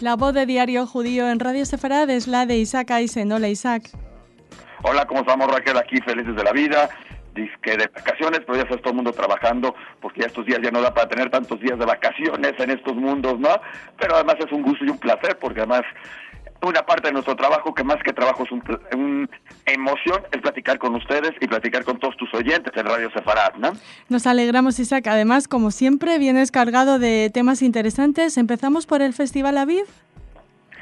La voz de Diario Judío en Radio Sefarad es la de Isaac Aisen. Hola Isaac. Hola, ¿cómo estamos Raquel? Aquí felices de la vida. Dice que de vacaciones, pero ya está todo el mundo trabajando, porque ya estos días ya no da para tener tantos días de vacaciones en estos mundos, ¿no? Pero además es un gusto y un placer, porque además una parte de nuestro trabajo, que más que trabajo es una emoción, es platicar con ustedes y platicar con todos tus oyentes en Radio Sefarad, ¿no? Nos alegramos, Isaac. Además, como siempre, vienes cargado de temas interesantes. Empezamos por el Festival Aviv.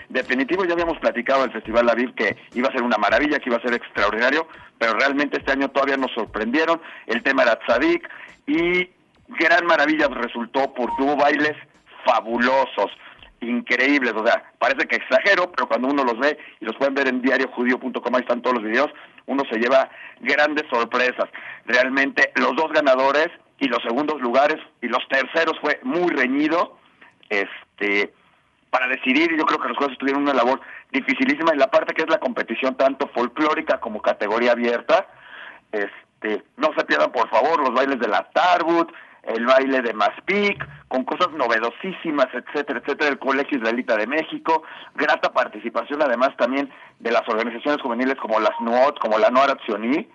Definitivo, ya habíamos platicado del Festival Aviv que iba a ser una maravilla, que iba a ser extraordinario, pero realmente este año todavía nos sorprendieron. El tema era Tzadik y gran maravilla resultó porque hubo bailes fabulosos increíbles, o sea, parece que exagero, pero cuando uno los ve y los pueden ver en diariojudío.com, ahí están todos los videos, uno se lleva grandes sorpresas. Realmente los dos ganadores y los segundos lugares y los terceros fue muy reñido, este, para decidir, yo creo que los jueces tuvieron una labor dificilísima en la parte que es la competición tanto folclórica como categoría abierta, este, no se pierdan por favor los bailes de la Tarbut, el baile de Maspic, con cosas novedosísimas, etcétera, etcétera, del Colegio Israelita de México, grata participación además también de las organizaciones juveniles como las NUOT, como la Tzioní,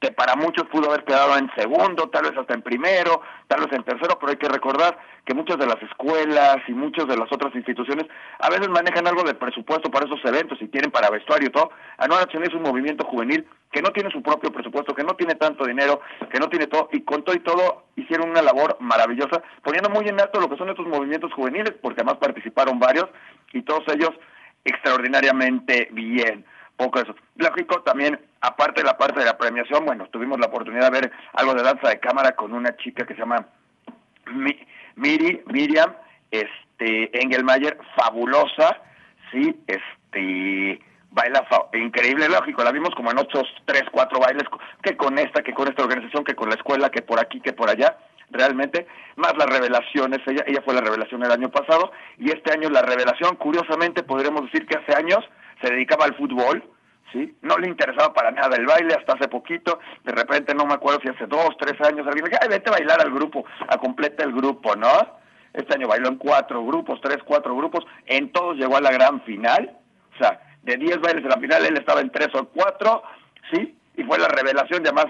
que para muchos pudo haber quedado en segundo, tal vez hasta en primero, tal vez en tercero, pero hay que recordar que muchas de las escuelas y muchas de las otras instituciones a veces manejan algo de presupuesto para esos eventos y tienen para vestuario y todo. Anual es un movimiento juvenil que no tiene su propio presupuesto, que no tiene tanto dinero, que no tiene todo, y con todo y todo hicieron una labor maravillosa, poniendo muy en alto lo que son estos movimientos juveniles, porque además participaron varios, y todos ellos extraordinariamente bien poco eso. Lógico, también, aparte de la parte de la premiación, bueno, tuvimos la oportunidad de ver algo de danza de cámara con una chica que se llama Miri, Miriam este, Engelmayer, fabulosa, sí, este, baila increíble, lógico, la vimos como en otros tres, cuatro bailes, que con esta, que con esta organización, que con la escuela, que por aquí, que por allá, realmente, más las revelaciones, ella, ella fue la revelación el año pasado, y este año la revelación, curiosamente, podríamos decir que hace años se dedicaba al fútbol, ¿sí? No le interesaba para nada el baile hasta hace poquito, de repente no me acuerdo si hace dos, tres años, alguien dijo, ay, vete a bailar al grupo, a completa el grupo, ¿no? Este año bailó en cuatro grupos, tres, cuatro grupos, en todos llegó a la gran final, o sea, de diez bailes de la final él estaba en tres o cuatro, ¿sí? Y fue la revelación, además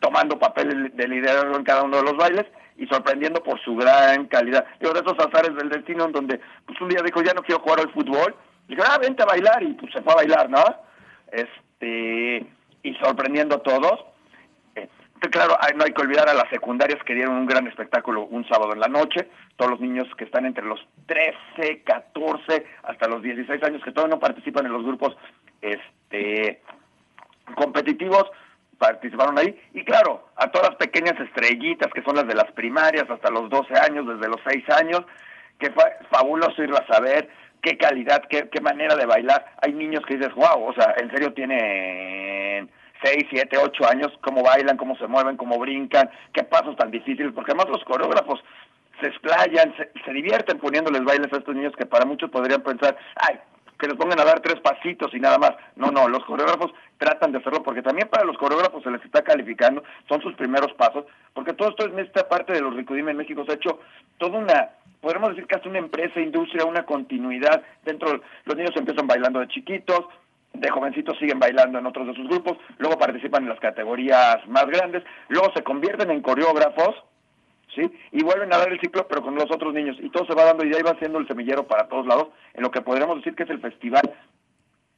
tomando papel de liderazgo en cada uno de los bailes y sorprendiendo por su gran calidad. Digo, de esos azares del destino en donde pues un día dijo, ya no quiero jugar al fútbol, dijo, ah, vente a bailar, y pues se fue a bailar, ¿no? Este, y sorprendiendo a todos. Eh, claro, no hay que olvidar a las secundarias que dieron un gran espectáculo un sábado en la noche. Todos los niños que están entre los 13, 14, hasta los 16 años, que todavía no participan en los grupos este, competitivos, participaron ahí. Y claro, a todas las pequeñas estrellitas, que son las de las primarias, hasta los 12 años, desde los 6 años, que fue fabuloso irlas a ver qué calidad, qué, qué manera de bailar. Hay niños que dices, wow, o sea, en serio tienen 6, 7, 8 años, cómo bailan, cómo se mueven, cómo brincan, qué pasos tan difíciles, porque además los coreógrafos se explayan, se, se divierten poniéndoles bailes a estos niños que para muchos podrían pensar, ay, que les pongan a dar tres pasitos y nada más. No, no, los coreógrafos tratan de hacerlo porque también para los coreógrafos se les está calificando, son sus primeros pasos, porque todo esto en esta parte de los Ricudime en México se ha hecho toda una podemos decir que hasta una empresa, industria, una continuidad dentro, los niños empiezan bailando de chiquitos, de jovencitos siguen bailando en otros de sus grupos, luego participan en las categorías más grandes, luego se convierten en coreógrafos, ¿sí? Y vuelven a dar el ciclo, pero con los otros niños, y todo se va dando y ahí va siendo el semillero para todos lados, en lo que podríamos decir que es el festival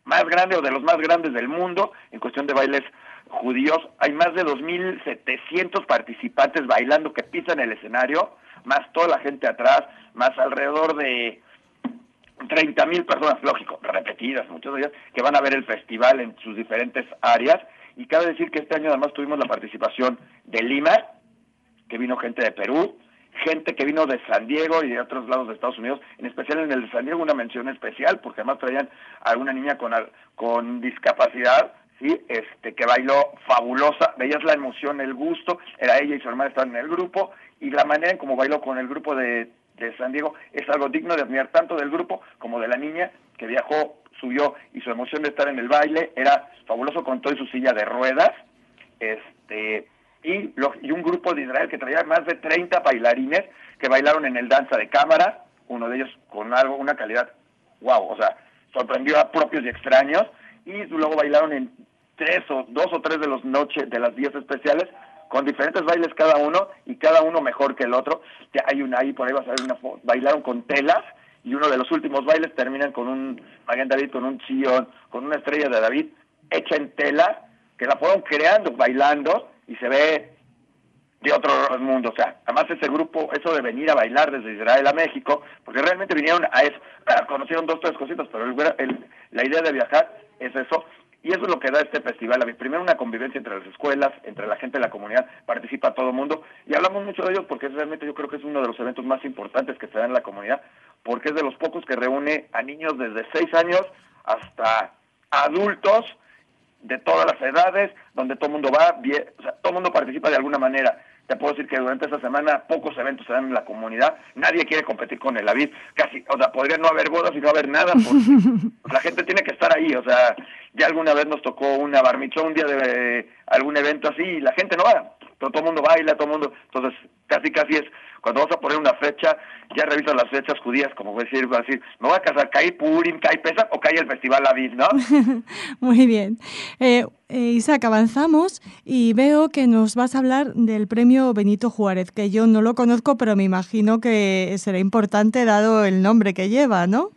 más grande o de los más grandes del mundo en cuestión de bailes judíos. Hay más de 2.700 participantes bailando que pisan el escenario más toda la gente atrás, más alrededor de 30 mil personas, lógico, repetidas, muchas de ellas, que van a ver el festival en sus diferentes áreas. Y cabe decir que este año además tuvimos la participación de Lima, que vino gente de Perú, gente que vino de San Diego y de otros lados de Estados Unidos, en especial en el de San Diego una mención especial, porque además traían a una niña con, con discapacidad, sí, este, que bailó fabulosa, veías la emoción, el gusto, era ella y su hermana estaban en el grupo, y la manera en cómo bailó con el grupo de, de San Diego es algo digno de admirar tanto del grupo como de la niña que viajó, subió y su emoción de estar en el baile era fabuloso con todo y su silla de ruedas. Este, y, y un grupo de Israel que traía más de 30 bailarines que bailaron en el danza de cámara, uno de ellos con algo, una calidad wow, o sea, sorprendió a propios y extraños, y luego bailaron en tres o dos o tres de los noches de las días especiales con diferentes bailes cada uno y cada uno mejor que el otro. Hay una ahí por ahí vas a ver una bailaron con telas y uno de los últimos bailes terminan con un Maguen David con un chillón, con una estrella de David hecha en tela que la fueron creando bailando y se ve de otro mundo. O sea, además ese grupo, eso de venir a bailar desde Israel a México, porque realmente vinieron a eso, conocieron dos, tres cositas, pero la idea de viajar es eso. Y eso es lo que da este festival. Primero, una convivencia entre las escuelas, entre la gente de la comunidad, participa todo el mundo. Y hablamos mucho de ellos porque realmente yo creo que es uno de los eventos más importantes que se da en la comunidad, porque es de los pocos que reúne a niños desde seis años hasta adultos de todas las edades, donde todo el mundo va, o sea, todo el mundo participa de alguna manera. Te puedo decir que durante esta semana pocos eventos se dan en la comunidad, nadie quiere competir con el Avid, casi, o sea, podría no haber bodas y no haber nada, porque la gente tiene que estar ahí, o sea, ya alguna vez nos tocó una barmichón, un día de algún evento así, y la gente no va, todo, el mundo baila, todo el mundo, entonces casi casi es cuando vas a poner una fecha, ya revisas las fechas judías, como decir, va a decir, me voy a casar, ¿cae Purim, cae Pesach o cae el Festival Aviv, no? Muy bien. Eh, eh, Isaac, avanzamos y veo que nos vas a hablar del premio Benito Juárez, que yo no lo conozco, pero me imagino que será importante dado el nombre que lleva, ¿no?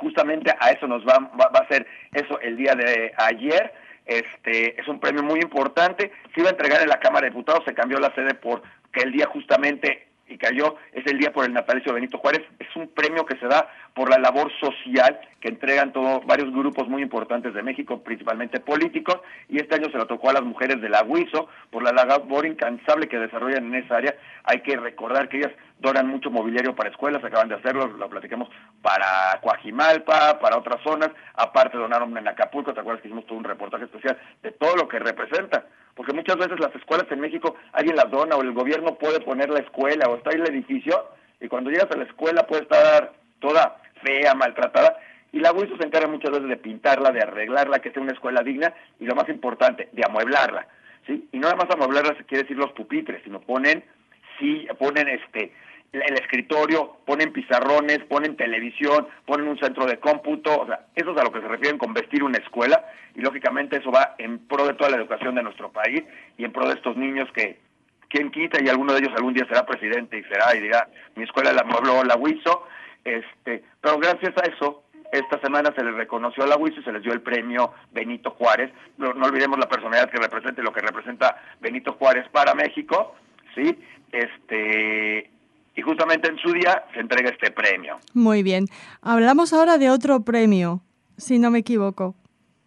justamente a eso nos va, va, va a ser eso el día de ayer. Este, es un premio muy importante. Se iba a entregar en la Cámara de Diputados, se cambió la sede por que el día justamente y cayó, es el día por el natalicio de Benito Juárez, es un premio que se da por la labor social que entregan todos varios grupos muy importantes de México, principalmente políticos, y este año se lo tocó a las mujeres del Agüizo por la labor incansable que desarrollan en esa área. Hay que recordar que ellas donan mucho mobiliario para escuelas, acaban de hacerlo, lo platicamos para Coajimalpa, para otras zonas, aparte donaron en Acapulco, ¿te acuerdas que hicimos todo un reportaje especial de todo lo que representa? porque muchas veces las escuelas en México alguien las dona o el gobierno puede poner la escuela o está ahí el edificio y cuando llegas a la escuela puede estar toda fea, maltratada y la UISO se encarga muchas veces de pintarla, de arreglarla, que sea una escuela digna y lo más importante, de amueblarla, ¿sí? Y no nada más amueblarla se quiere decir los pupitres, sino ponen sí, ponen este el escritorio, ponen pizarrones, ponen televisión, ponen un centro de cómputo, o sea, eso es a lo que se refieren con vestir una escuela y lógicamente eso va en pro de toda la educación de nuestro país y en pro de estos niños que quien quita y alguno de ellos algún día será presidente y será y dirá, mi escuela la muebló la WISO, este, pero gracias a eso esta semana se les reconoció a la WISO y se les dio el premio Benito Juárez. No, no olvidemos la personalidad que representa y lo que representa Benito Juárez para México, ¿sí? Este, y justamente en su día se entrega este premio. Muy bien. Hablamos ahora de otro premio, si no me equivoco.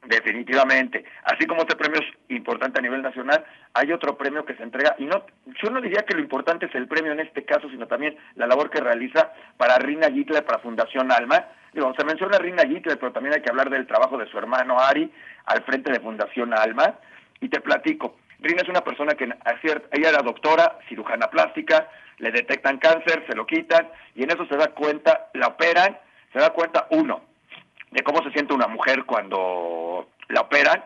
Definitivamente. Así como este premio es importante a nivel nacional, hay otro premio que se entrega, y no, yo no diría que lo importante es el premio en este caso, sino también la labor que realiza para Rina Hitler, para Fundación Alma. Digo, se menciona Rina Hitler, pero también hay que hablar del trabajo de su hermano Ari al frente de Fundación Alma. Y te platico, Rina es una persona que ella era doctora, cirujana plástica, le detectan cáncer, se lo quitan y en eso se da cuenta, la operan, se da cuenta uno de cómo se siente una mujer cuando la operan,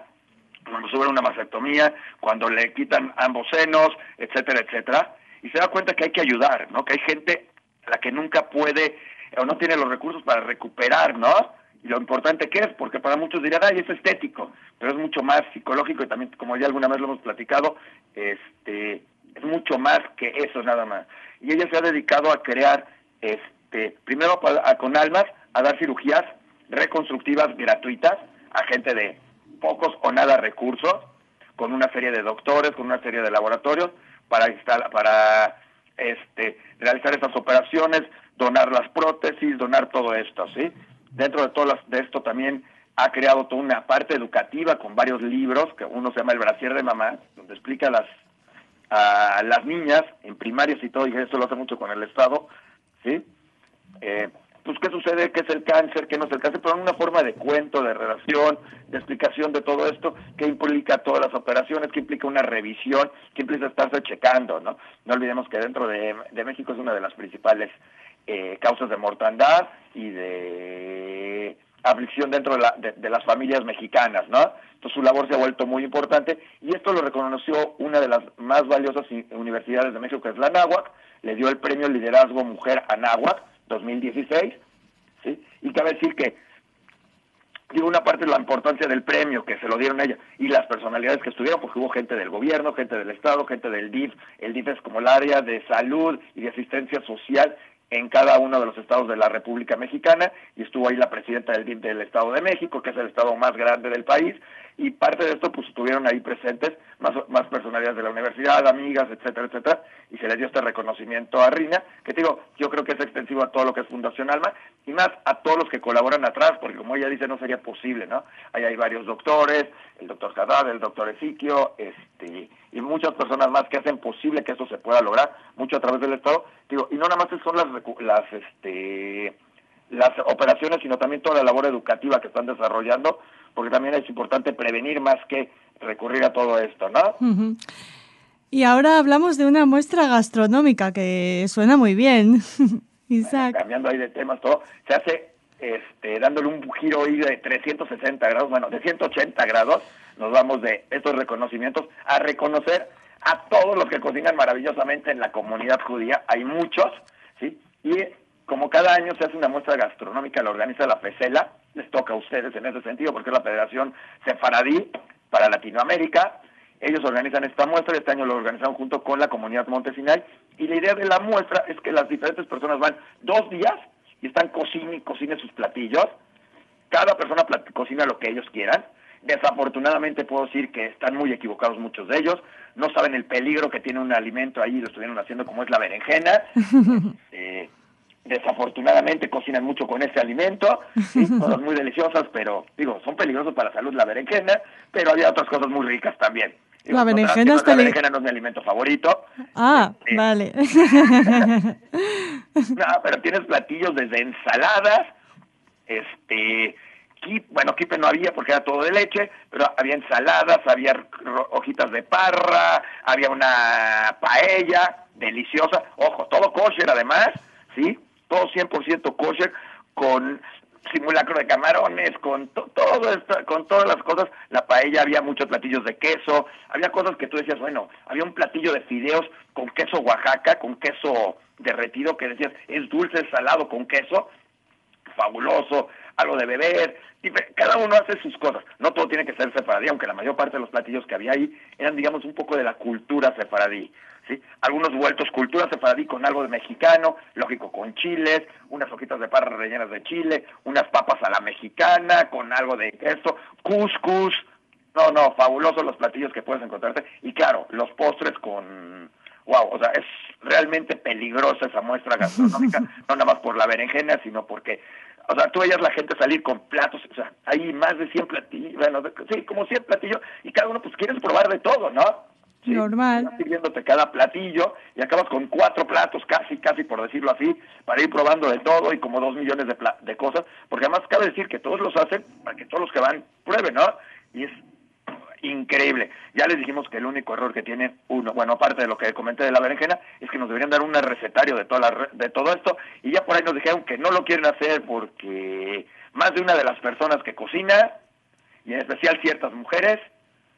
cuando sube una mastectomía, cuando le quitan ambos senos, etcétera, etcétera, y se da cuenta que hay que ayudar, ¿no? Que hay gente a la que nunca puede o no tiene los recursos para recuperar, ¿no? Y lo importante que es, porque para muchos dirán, ay, es estético, pero es mucho más psicológico y también, como ya alguna vez lo hemos platicado, este, es mucho más que eso nada más. Y ella se ha dedicado a crear, este, primero con almas, a dar cirugías reconstructivas gratuitas a gente de pocos o nada recursos, con una serie de doctores, con una serie de laboratorios, para instalar, para este, realizar estas operaciones, donar las prótesis, donar todo esto, ¿sí? Dentro de todo de esto también ha creado toda una parte educativa con varios libros, que uno se llama El Brasier de Mamá, donde explica las a las niñas en primarias y todo, y eso lo hace mucho con el Estado, ¿sí? Eh, pues qué sucede, qué es el cáncer, qué no es el cáncer, pero en una forma de cuento, de relación, de explicación de todo esto, qué implica todas las operaciones, qué implica una revisión, qué implica estarse checando, ¿no? No olvidemos que dentro de, México es una de las principales eh, causas de mortandad y de aflicción dentro de, la, de, las familias mexicanas, ¿no? Entonces su labor se ha vuelto muy importante y esto lo reconoció una de las más valiosas universidades de México, que es la Náhuac, le dio el premio Liderazgo Mujer a Náhuac 2016, ¿sí? Y cabe decir que digo, una parte de la importancia del premio que se lo dieron a ella y las personalidades que estuvieron, porque hubo gente del gobierno, gente del Estado, gente del DIF, el DIF es como el área de salud y de asistencia social en cada uno de los estados de la República Mexicana y estuvo ahí la presidenta del DIF del Estado de México, que es el estado más grande del país, y parte de esto pues estuvieron ahí presentes más, más personalidades de la universidad, amigas, etcétera, etcétera, y se le dio este reconocimiento a Rina, que digo, yo creo que es extensivo a todo lo que es Fundación Alma y más a todos los que colaboran atrás, porque como ella dice, no sería posible, ¿no? Ahí hay varios doctores, el doctor Haddad, el doctor Ezequiel, este, y muchas personas más que hacen posible que esto se pueda lograr, mucho a través del Estado, digo, y no nada más son las, las, este, las operaciones, sino también toda la labor educativa que están desarrollando, porque también es importante prevenir más que recurrir a todo esto, ¿no? Y ahora hablamos de una muestra gastronómica que suena muy bien. Isaac. cambiando ahí de temas, todo se hace este, dándole un giro ahí de 360 grados, bueno, de 180 grados, nos vamos de estos reconocimientos a reconocer a todos los que cocinan maravillosamente en la comunidad judía, hay muchos, ¿sí? Y como cada año se hace una muestra gastronómica, la organiza la FECELA, les toca a ustedes en ese sentido, porque es la Federación Sefaradí para Latinoamérica. Ellos organizan esta muestra, este año lo organizaron junto con la comunidad Montesinay, y la idea de la muestra es que las diferentes personas van dos días y están cocine y cocinen sus platillos. Cada persona cocina lo que ellos quieran. Desafortunadamente puedo decir que están muy equivocados muchos de ellos. No saben el peligro que tiene un alimento ahí, lo estuvieron haciendo como es la berenjena. eh, desafortunadamente cocinan mucho con ese alimento, cosas muy deliciosas, pero digo, son peligrosos para la salud la berenjena, pero había otras cosas muy ricas también. la berenjena, la berenjena no es mi alimento favorito. Ah, este, vale. no, pero tienes platillos desde ensaladas, este, bueno, kipe no había porque era todo de leche, pero había ensaladas, había hojitas de parra, había una paella deliciosa, ojo, todo kosher además, ¿sí? Todo 100% kosher, con simulacro de camarones, con todo con todas las cosas, la paella había muchos platillos de queso, había cosas que tú decías, bueno, había un platillo de fideos con queso Oaxaca, con queso derretido, que decías, es dulce, es salado con queso, fabuloso, algo de beber, y cada uno hace sus cosas, no todo tiene que ser sefaradí, aunque la mayor parte de los platillos que había ahí eran, digamos, un poco de la cultura sefaradí. ¿sí? Algunos vueltos cultura sefaradí con algo de mexicano, lógico con chiles, unas hojitas de parra rellenas de chile, unas papas a la mexicana con algo de queso, couscous, no, no, fabulosos los platillos que puedes encontrarte y claro, los postres con wow, o sea, es realmente peligrosa esa muestra gastronómica, no nada más por la berenjena, sino porque, o sea, tú veías la gente salir con platos, o sea, hay más de 100 platillos, bueno, sí, como 100 platillos, y cada uno pues quieres probar de todo, ¿no? Normal. sirviéndote cada platillo y acabas con cuatro platos, casi, casi por decirlo así, para ir probando de todo y como dos millones de, de cosas, porque además cabe decir que todos los hacen para que todos los que van prueben, ¿no? Y es increíble. Ya les dijimos que el único error que tiene uno, bueno, aparte de lo que comenté de la berenjena, es que nos deberían dar un recetario de, toda la, de todo esto y ya por ahí nos dijeron que no lo quieren hacer porque más de una de las personas que cocina, y en especial ciertas mujeres,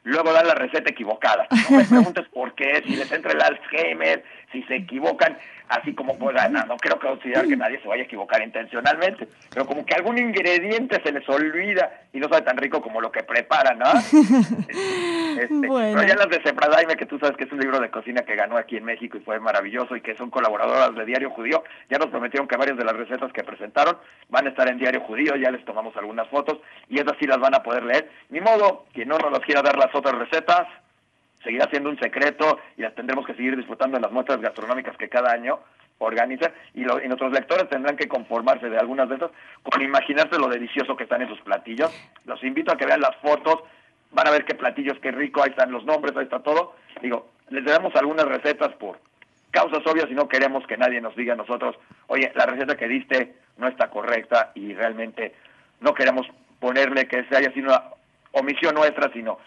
luego dan la receta equivocada. No me preguntes por qué, si les entra el Alzheimer, si se equivocan, así como pues no, no creo que considerar que nadie se vaya a equivocar intencionalmente, pero como que algún ingrediente se les olvida y no sabe tan rico como lo que preparan, ¿no? Pero ya las de Sepradaime, que tú sabes que es un libro de cocina que ganó aquí en México y fue maravilloso y que son colaboradoras de Diario Judío, ya nos prometieron que varias de las recetas que presentaron van a estar en Diario Judío, ya les tomamos algunas fotos y esas sí las van a poder leer. Ni modo, quien no nos quiera dar las otras recetas, seguirá siendo un secreto y las tendremos que seguir disfrutando en las muestras gastronómicas que cada año organiza y, nuestros lectores tendrán que conformarse de algunas de estas con imaginarse lo delicioso que están esos platillos. Los invito a que vean las fotos, van a ver qué platillos, qué rico, ahí están los nombres, ahí está todo. Digo, les damos algunas recetas por causas obvias y no queremos que nadie nos diga a nosotros, oye, la receta que diste no está correcta y realmente no queremos ponerle que se haya sido una omisión nuestra, sino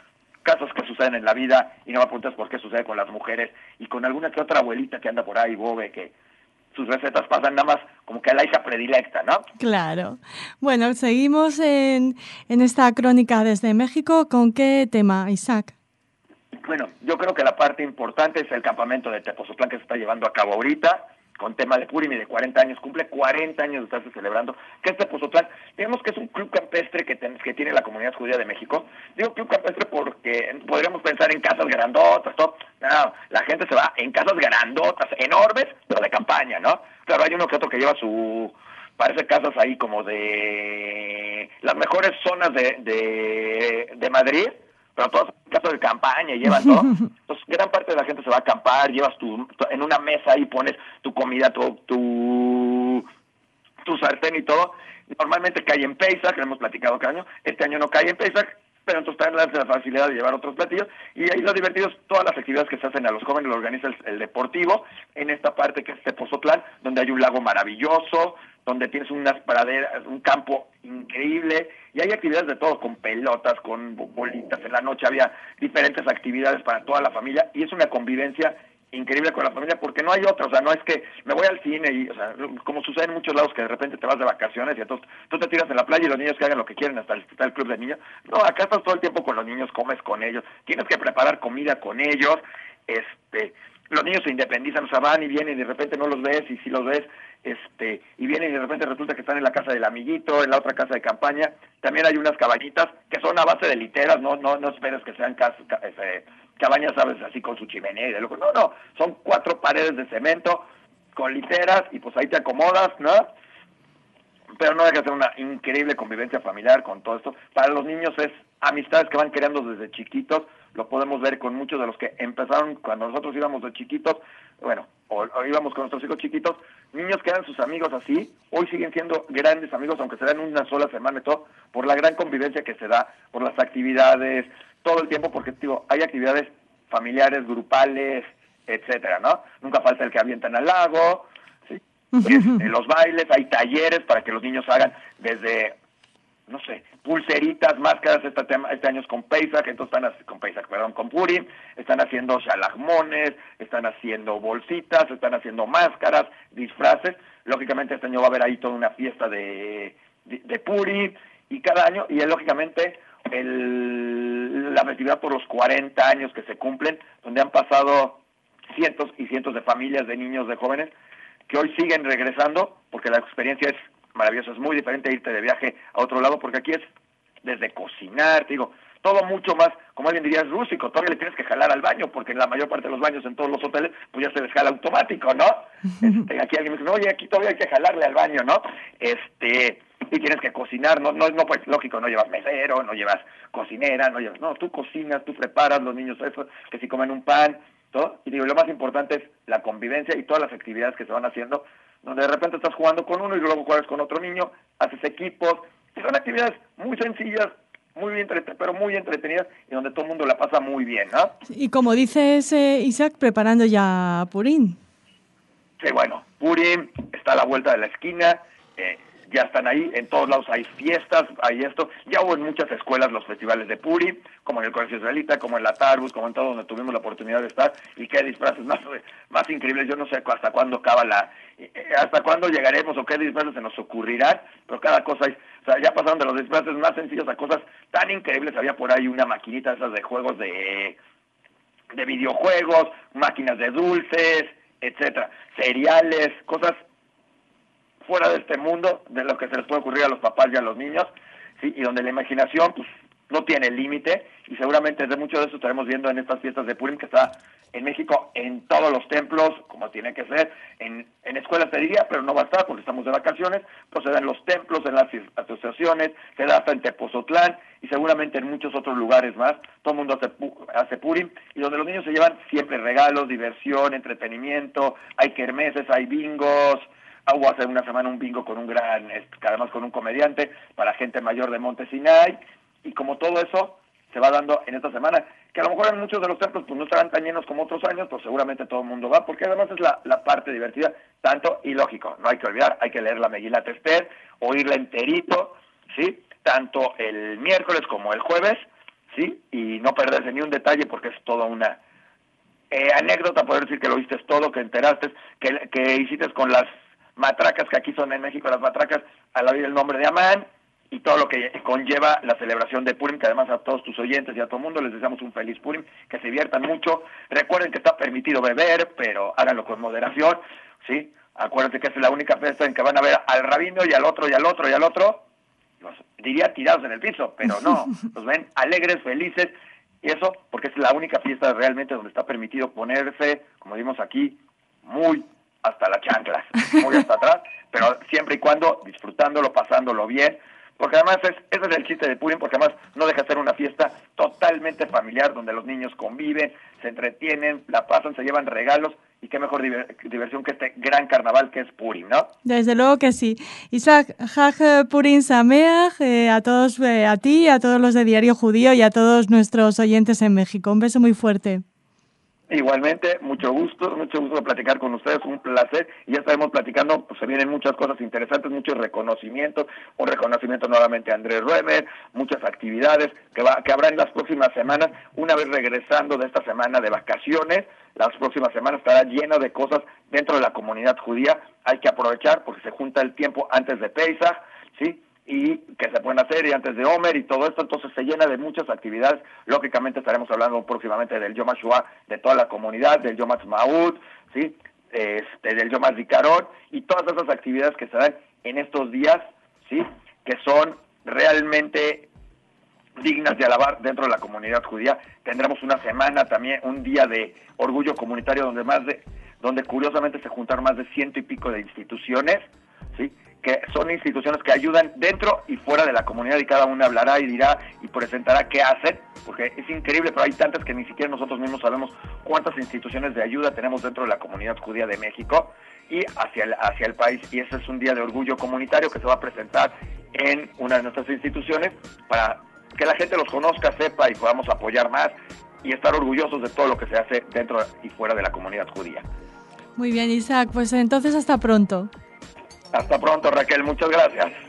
casos que suceden en la vida y no me apuntas por qué sucede con las mujeres y con alguna que otra abuelita que anda por ahí, bobe, que sus recetas pasan nada más como que a la hija predilecta, ¿no? Claro. Bueno, seguimos en, en esta crónica desde México. ¿Con qué tema, Isaac? Bueno, yo creo que la parte importante es el campamento de Tepozotlán que se está llevando a cabo ahorita con tema de Purim y de 40 años, cumple 40 años de estarse celebrando, que este Tepozotlán digamos que es un club campestre que, que tiene la comunidad judía de México. Digo club campestre porque podríamos pensar en casas grandotas, todo. No, la gente se va en casas grandotas, enormes, pero de campaña, ¿no? Claro, hay uno que otro que lleva su, parece casas ahí como de las mejores zonas de, de, de Madrid, pero todas casas de campaña y llevan todo. Entonces, gran parte de la gente se va a acampar, llevas tu, en una mesa ahí pones tu comida, tu, tu, tu sartén y todo. Normalmente cae en Pesach, que hemos platicado cada año. Este año no cae en Pesach, pero entonces también la facilidad de llevar otros platillos. Y ahí lo divertido es todas las actividades que se hacen a los jóvenes, lo organiza el, deportivo, en esta parte que es Tepozotlán, donde hay un lago maravilloso, donde tienes unas praderas, un campo increíble, y hay actividades de todo, con pelotas, con bolitas, en la noche había diferentes actividades para toda la familia, y es una convivencia increíble con la familia porque no hay otra, o sea, no es que me voy al cine y, o sea, como sucede en muchos lados que de repente te vas de vacaciones y entonces tú te tiras en la playa y los niños que hagan lo que quieren hasta el, el club de niños. No, acá estás todo el tiempo con los niños, comes con ellos, tienes que preparar comida con ellos, este, los niños se independizan, o sea, van y vienen y de repente no los ves y si los ves, este, y vienen y de repente resulta que están en la casa del amiguito, en la otra casa de campaña. También hay unas cabañitas que son a base de literas, no, no, no esperes que sean casas, este, cabañas, sabes, así con su chimenea y de loco. No, no, son cuatro paredes de cemento con literas y pues ahí te acomodas, ¿no? Pero no deja de ser una increíble convivencia familiar con todo esto. Para los niños es amistades que van creando desde chiquitos. Lo podemos ver con muchos de los que empezaron cuando nosotros íbamos de chiquitos, bueno, o, íbamos con nuestros hijos chiquitos, niños que eran sus amigos así, hoy siguen siendo grandes amigos, aunque se den una sola semana y todo, por la gran convivencia que se da, por las actividades, todo el tiempo porque digo, hay actividades familiares, grupales, etcétera, ¿no? Nunca falta el que avientan al lago, ¿sí? en los bailes, hay talleres para que los niños hagan desde no sé, pulseritas, máscaras, este, tema, este año es con Pesach, entonces están con Pesach, perdón, con Purim, están haciendo shalagmones, están haciendo bolsitas, están haciendo máscaras, disfraces, lógicamente este año va a haber ahí toda una fiesta de, de, Purim, y cada año, y lógicamente el, la festividad por los 40 años que se cumplen, donde han pasado cientos y cientos de familias, de niños, de jóvenes, que hoy siguen regresando, porque la experiencia es maravillosa, es muy diferente irte de viaje a otro lado, porque aquí es desde cocinar, te digo, todo mucho más, como alguien diría, es rústico, todavía le tienes que jalar al baño, porque en la mayor parte de los baños en todos los hoteles, pues ya se les jala automático, ¿no? Este, aquí alguien me dice, oye, aquí todavía hay que jalarle al baño, ¿no? Este, y tienes que cocinar, no, no, no pues lógico, no llevas mesero, no llevas cocinera, no llevas, no, tú cocinas, tú preparas, los niños eso, que si comen un pan, todo, y digo, lo más importante es la convivencia y todas las actividades que se van haciendo, donde de repente estás jugando con uno y luego juegas con otro niño, haces equipos, y son actividades muy sencillas, muy bien pero muy entretenidas y donde todo el mundo la pasa muy bien, ¿no? Y como dices, eh, Isaac, preparando ya Purim. Sí, bueno, Purim está a la vuelta de la esquina, eh, ya están ahí, en todos lados hay fiestas, hay esto, ya hubo en muchas escuelas los festivales de Puri, como en el Colegio Israelita, como en la Tarbus, como en todo donde tuvimos la oportunidad de estar, y qué disfraces más, más increíbles, yo no sé hasta cuándo acaba la, eh, hasta cuándo llegaremos o qué disfraces se nos ocurrirán, pero cada cosa hay, o sea, ya pasaron de los disfraces más sencillos a cosas tan increíbles, había por ahí una maquinita esas de juegos de, de videojuegos, máquinas de dulces, etcétera, cereales, cosas fuera de este mundo, de lo que se les puede ocurrir a los papás y a los niños, y donde la imaginación pues, no tiene límite, y seguramente de mucho de eso estaremos viendo en estas fiestas de Purim, que está en México en todos los templos, como tiene que ser, en, en escuelas te diría, pero no va a estar porque estamos de vacaciones, pues se da en los templos, en las asociaciones, se da hasta en Tepozotlán y seguramente en muchos otros lugares más. Todo el mundo hace, hace Purim y donde los niños se llevan siempre regalos, diversión, entretenimiento, hay kermeses, hay bingos, Hubo hace una semana un bingo con un gran, además con un comediante, para gente mayor de Montesinay, y como todo eso se va dando en esta semana, que a lo mejor en muchos de los templos pues no estarán tan llenos como otros años, pues seguramente todo el mundo va, porque además es la, parte divertida, tanto y lógico, no hay que olvidar, hay que leer la Megillat Esther, oírla enterito, ¿sí? Tanto el miércoles como el jueves, ¿sí? Y no perderse ni un detalle porque es toda una eh, anécdota, poder decir que lo viste todo, que enteraste, que, que hiciste con las matracas que aquí son en México las matracas al oír el nombre de Amán y todo lo que conlleva la celebración de Purim, que además a todos tus oyentes y a todo el mundo les deseamos un feliz Purim, que se diviertan mucho. Recuerden que está permitido beber, pero háganlo con moderación, ¿sí? Acuérdense que es la única fiesta en que van a ver al rabino y al otro y al otro y al otro los diría tirados en el piso, pero no, los ven alegres, felices, y eso porque es la única fiesta realmente donde está permitido ponerse, como vimos aquí, muy hasta las chanclas, muy hasta atrás, pero siempre y cuando disfrutándolo, pasándolo bien, porque además es, ese es el chiste de Purim, porque además no deja de ser una fiesta totalmente familiar, donde los niños conviven, se entretienen, la pasan, se llevan regalos, y qué mejor diversión que este gran carnaval que es Purim, ¿no? Desde luego que sí. Isaac, Haj Purim Sameach, eh, a todos, eh, a ti, a todos los de Diario Judío y a todos nuestros oyentes en México. Un beso muy fuerte. Igualmente, mucho gusto, mucho gusto platicar con ustedes, un placer. Y ya estaremos platicando, pues se vienen muchas cosas interesantes, muchos reconocimientos, un reconocimiento nuevamente a Andrés Ruemer, muchas actividades que, va, que habrá en las próximas semanas. Una vez regresando de esta semana de vacaciones, las próximas semanas estará lleno de cosas dentro de la comunidad judía. Hay que aprovechar porque se junta el tiempo antes de Pesach, ¿sí? Y que se pueden hacer y antes de Homer y todo esto, entonces se llena de muchas actividades. Lógicamente estaremos hablando próximamente del Yom HaShoah de toda la comunidad, del Yom HaTzmaut, ¿sí? Este, del Yom HaZikaron y todas esas actividades que se dan en estos días, ¿sí? Que son realmente dignas de alabar dentro de la comunidad judía. Tendremos una semana también, un día de orgullo comunitario donde más de, donde curiosamente se juntaron más de ciento y pico de instituciones, ¿sí? Que son instituciones que ayudan dentro y fuera de la comunidad y cada uno hablará y dirá y presentará qué hacen, porque es increíble, pero hay tantas que ni siquiera nosotros mismos sabemos cuántas instituciones de ayuda tenemos dentro de la comunidad judía de México y hacia el, hacia el país. Y ese es un día de orgullo comunitario que se va a presentar en una de nuestras instituciones para que la gente los conozca, sepa y podamos apoyar más y estar orgullosos de todo lo que se hace dentro y fuera de la comunidad judía. Muy bien, Isaac, pues entonces hasta pronto. Hasta pronto, Raquel. Muchas gracias.